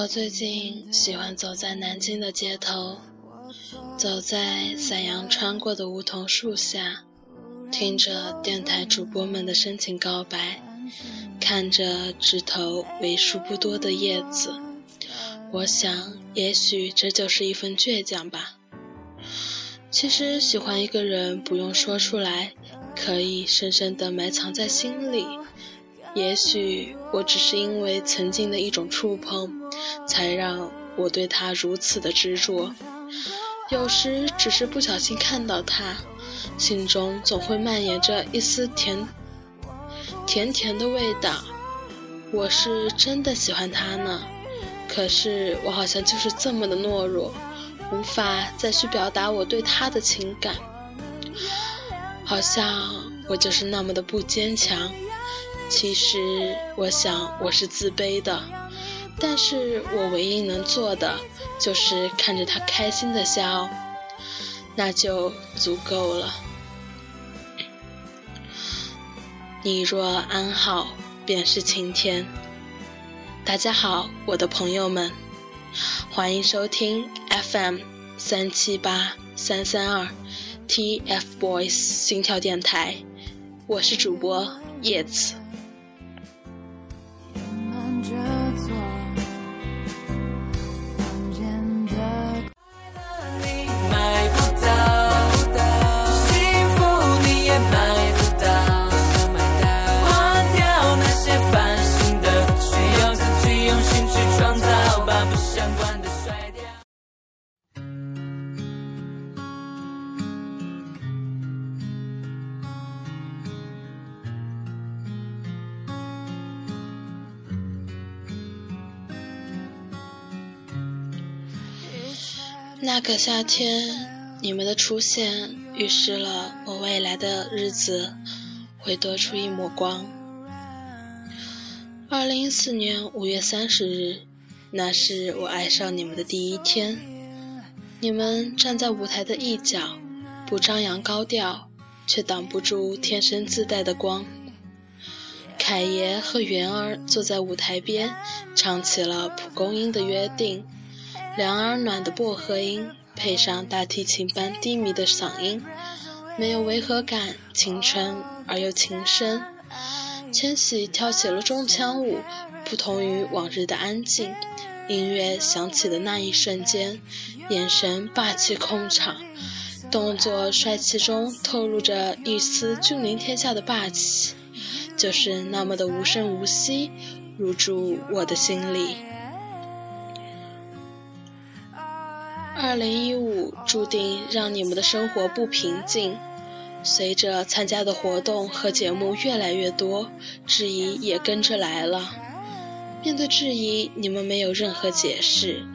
我最近喜欢走在南京的街头，走在散阳穿过的梧桐树下，听着电台主播们的深情告白，看着枝头为数不多的叶子。我想，也许这就是一份倔强吧。其实，喜欢一个人不用说出来，可以深深的埋藏在心里。也许我只是因为曾经的一种触碰，才让我对他如此的执着。有时只是不小心看到他，心中总会蔓延着一丝甜甜甜的味道。我是真的喜欢他呢，可是我好像就是这么的懦弱，无法再去表达我对他的情感。好像我就是那么的不坚强。其实我想我是自卑的，但是我唯一能做的就是看着他开心的笑，那就足够了。你若安好，便是晴天。大家好，我的朋友们，欢迎收听 FM 三七八三三二 TFBOYS 心跳电台，我是主播叶子。那个夏天，你们的出现预示了我未来的日子会多出一抹光。二零一四年五月三十日，那是我爱上你们的第一天。你们站在舞台的一角，不张扬高调，却挡不住天生自带的光。凯爷和元儿坐在舞台边，唱起了《蒲公英的约定》。凉而暖的薄荷音，配上大提琴般低迷的嗓音，没有违和感，清纯而又情深。千玺跳起了中枪舞，不同于往日的安静。音乐响起的那一瞬间，眼神霸气控场，动作帅气中透露着一丝君临天下的霸气，就是那么的无声无息，入住我的心里。二零一五注定让你们的生活不平静。随着参加的活动和节目越来越多，质疑也跟着来了。面对质疑，你们没有任何解释，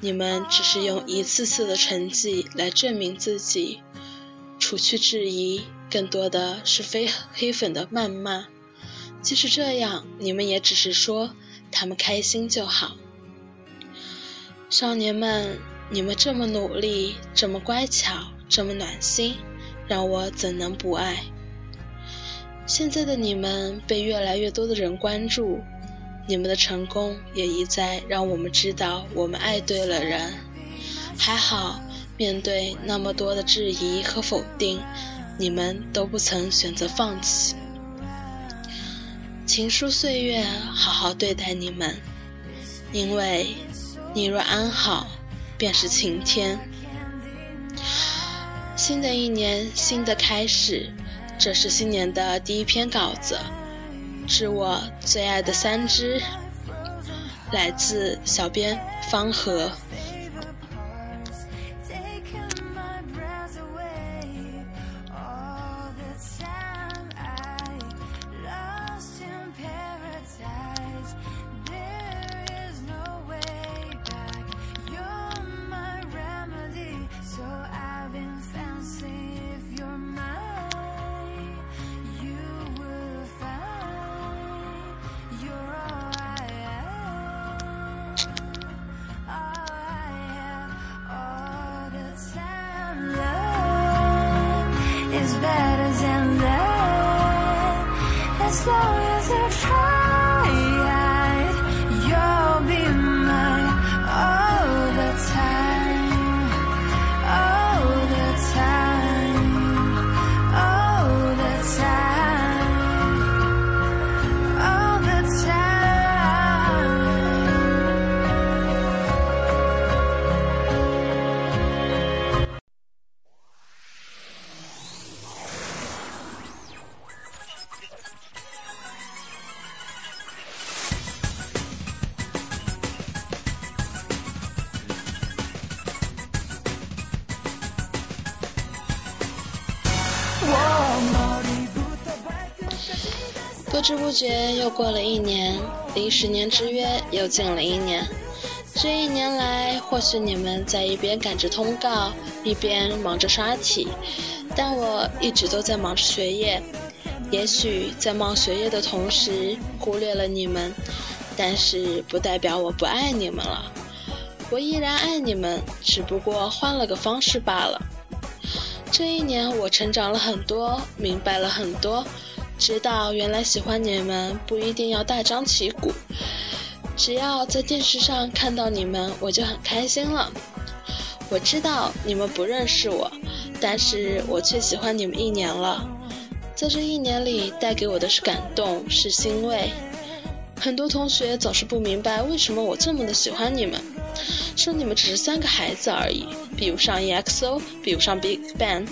你们只是用一次次的成绩来证明自己。除去质疑，更多的是非黑粉的谩骂。即使这样，你们也只是说他们开心就好。少年们。你们这么努力，这么乖巧，这么暖心，让我怎能不爱？现在的你们被越来越多的人关注，你们的成功也一再让我们知道我们爱对了人。还好，面对那么多的质疑和否定，你们都不曾选择放弃。情书岁月，好好对待你们，因为你若安好。便是晴天。新的一年，新的开始，这是新年的第一篇稿子，致我最爱的三只，来自小编方和。不知不觉又过了一年，离十年之约又近了一年。这一年来，或许你们在一边赶着通告，一边忙着刷题，但我一直都在忙着学业。也许在忙学业的同时忽略了你们，但是不代表我不爱你们了。我依然爱你们，只不过换了个方式罢了。这一年，我成长了很多，明白了很多，知道原来喜欢你们不一定要大张旗鼓，只要在电视上看到你们，我就很开心了。我知道你们不认识我，但是我却喜欢你们一年了。在这一年里，带给我的是感动，是欣慰。很多同学总是不明白为什么我这么的喜欢你们，说你们只是三个孩子而已，比不上 EXO，比不上 Big Bang。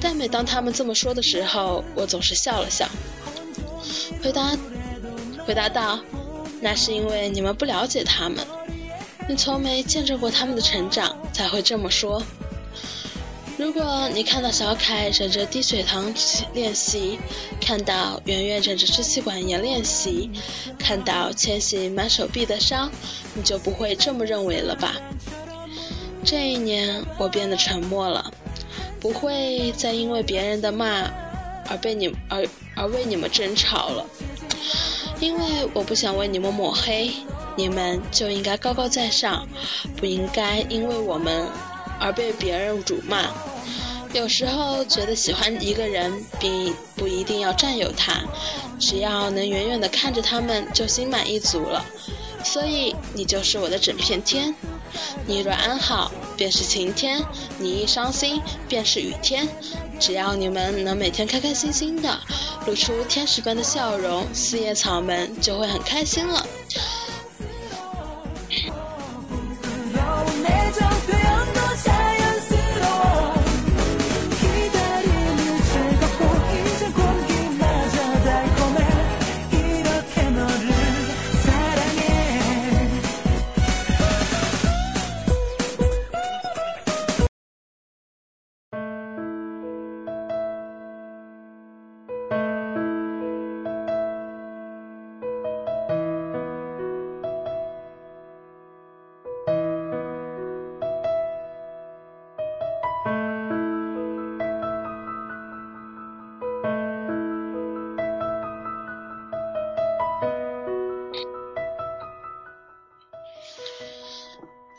但每当他们这么说的时候，我总是笑了笑，回答回答道：“那是因为你们不了解他们，你从没见证过他们的成长，才会这么说。”如果你看到小凯忍着低血糖练习，看到圆圆忍着支气管炎练习，看到千玺满手臂的伤，你就不会这么认为了吧？这一年，我变得沉默了，不会再因为别人的骂而被你而而为你们争吵了，因为我不想为你们抹黑，你们就应该高高在上，不应该因为我们而被别人辱骂。有时候觉得喜欢一个人，并不一定要占有他，只要能远远的看着他们，就心满意足了。所以你就是我的整片天，你若安好，便是晴天；你一伤心，便是雨天。只要你们能每天开开心心的，露出天使般的笑容，四叶草们就会很开心了。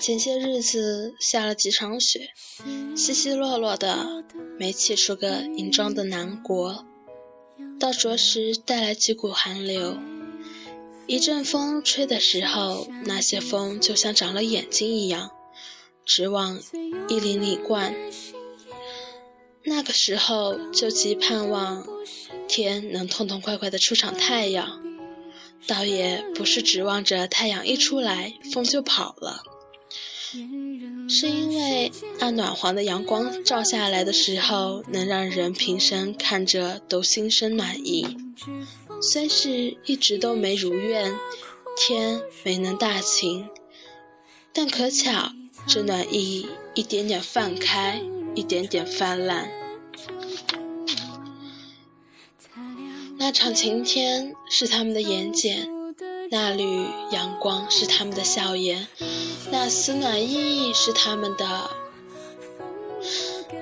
前些日子下了几场雪，稀稀落落的，没起出个银装的南国，到着时带来几股寒流。一阵风吹的时候，那些风就像长了眼睛一样，直往衣领里灌。那个时候就极盼望天能痛痛快快的出场太阳，倒也不是指望着太阳一出来风就跑了。是因为那暖黄的阳光照下来的时候，能让人平生看着都心生暖意。虽是一直都没如愿，天没能大晴，但可巧这暖意一点点泛开，一点点泛滥。那场晴天是他们的眼睑，那缕阳光是他们的笑颜，那丝暖意是他们的。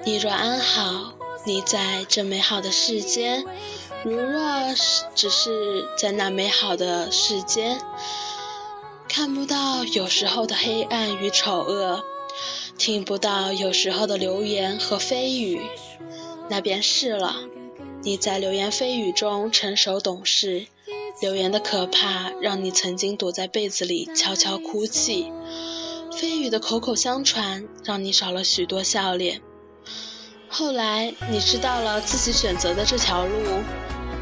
你若安好，你在这美好的世间；如若是只是在那美好的世间，看不到有时候的黑暗与丑恶，听不到有时候的流言和蜚语，那便是了。你在流言蜚语中成熟懂事，流言的可怕让你曾经躲在被子里悄悄哭泣，蜚语的口口相传让你少了许多笑脸。后来你知道了自己选择的这条路，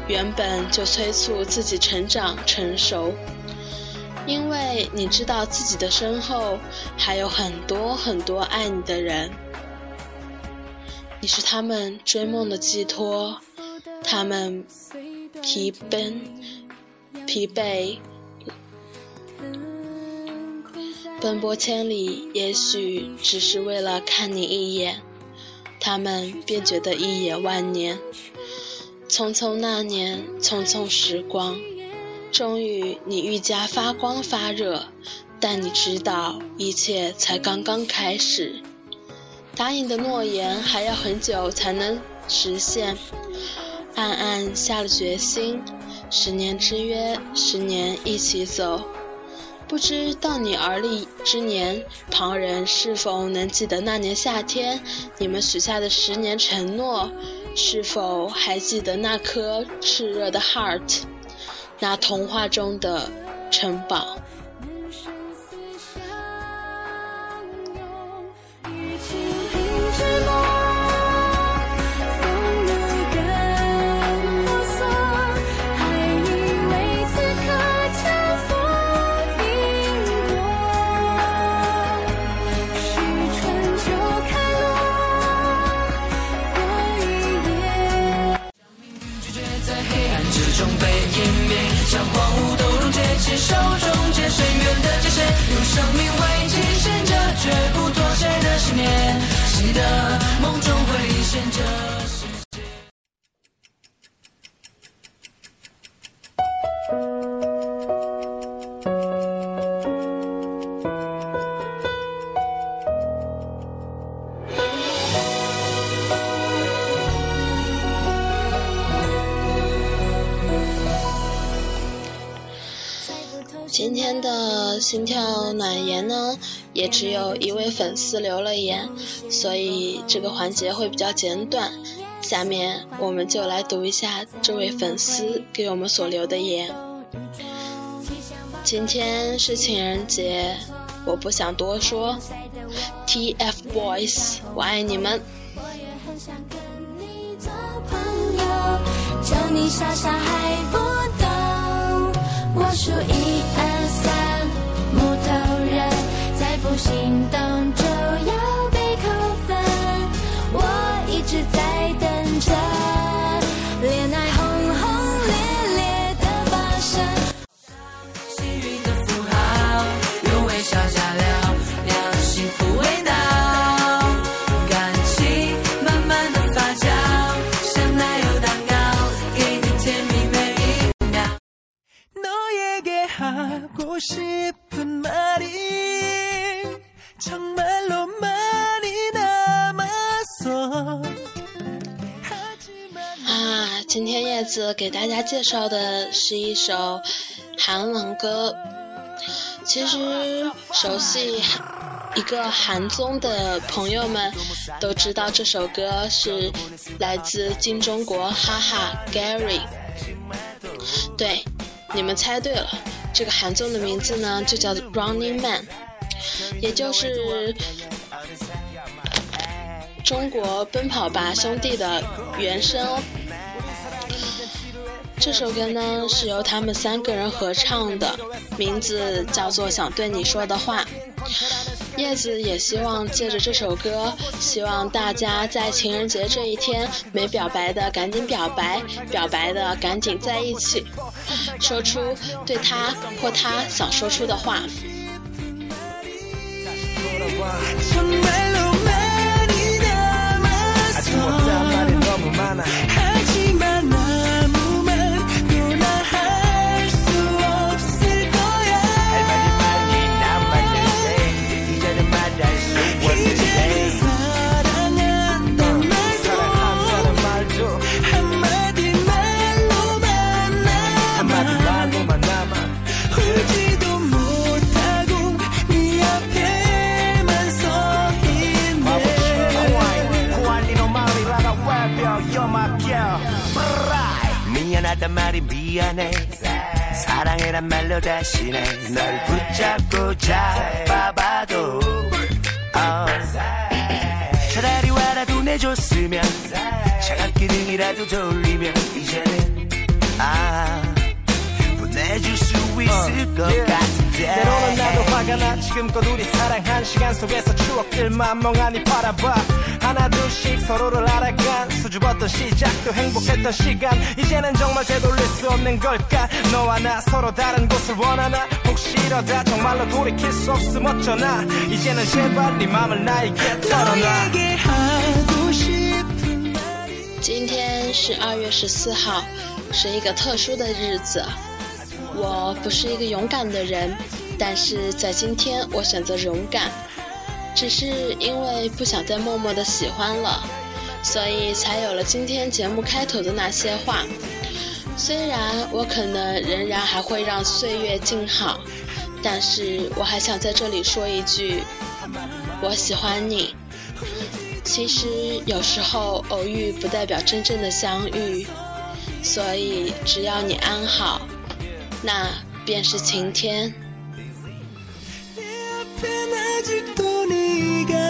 原本就催促自己成长成熟，因为你知道自己的身后还有很多很多爱你的人，你是他们追梦的寄托。他们疲奔、疲惫，奔波千里，也许只是为了看你一眼，他们便觉得一眼万年。匆匆那年，匆匆时光，终于你愈加发光发热，但你知道，一切才刚刚开始。答应的诺言还要很久才能实现。暗暗下了决心，十年之约，十年一起走。不知到你而立之年，旁人是否能记得那年夏天你们许下的十年承诺？是否还记得那颗炽热的 heart，那童话中的城堡？心跳暖言呢，也只有一位粉丝留了言，所以这个环节会比较简短。下面我们就来读一下这位粉丝给我们所留的言。今天是情人节，我不想多说。TFBOYS，我爱你们。我数一心动就要被扣分。我一直在介绍的是一首韩文歌。其实熟悉一个韩综的朋友们都知道，这首歌是来自金钟国哈哈 Gary。对，你们猜对了。这个韩综的名字呢，就叫《Running Man》，也就是中国《奔跑吧兄弟》的原声哦。这首歌呢是由他们三个人合唱的，名字叫做《想对你说的话》。叶子也希望借着这首歌，希望大家在情人节这一天没表白的赶紧表白，表白的赶紧在一起，说出对他或他想说出的话。 사랑해란 말로 대신에 널 붙잡고 잡아봐도 oh. 차라리 와라도 내줬으면 차갑게 등이라도 돌리면 이제는 아 보내줄 수 있을 것 yeah. 지금껏 우리 사랑한 시간 속에서 추억들만 멍하니 바라봐 하나 둘씩 서로를 알아간 수줍었던 시작도 행복했던 시간 이제는 정말 되돌릴 수 없는 걸까 너와 나 서로 다른 곳을 원하나 혹시 이러다 정말로 돌이킬 수 없음 어쩌나 이제는 제발 네 맘을 나에게 털어놔 今天是二月十四号，是一个特殊的日子。我不是一个勇敢的人， 但是在今天我选择勇敢，只是因为不想再默默的喜欢了，所以才有了今天节目开头的那些话。虽然我可能仍然还会让岁月静好，但是我还想在这里说一句：我喜欢你。其实有时候偶遇不代表真正的相遇，所以只要你安好，那便是晴天。じっと苦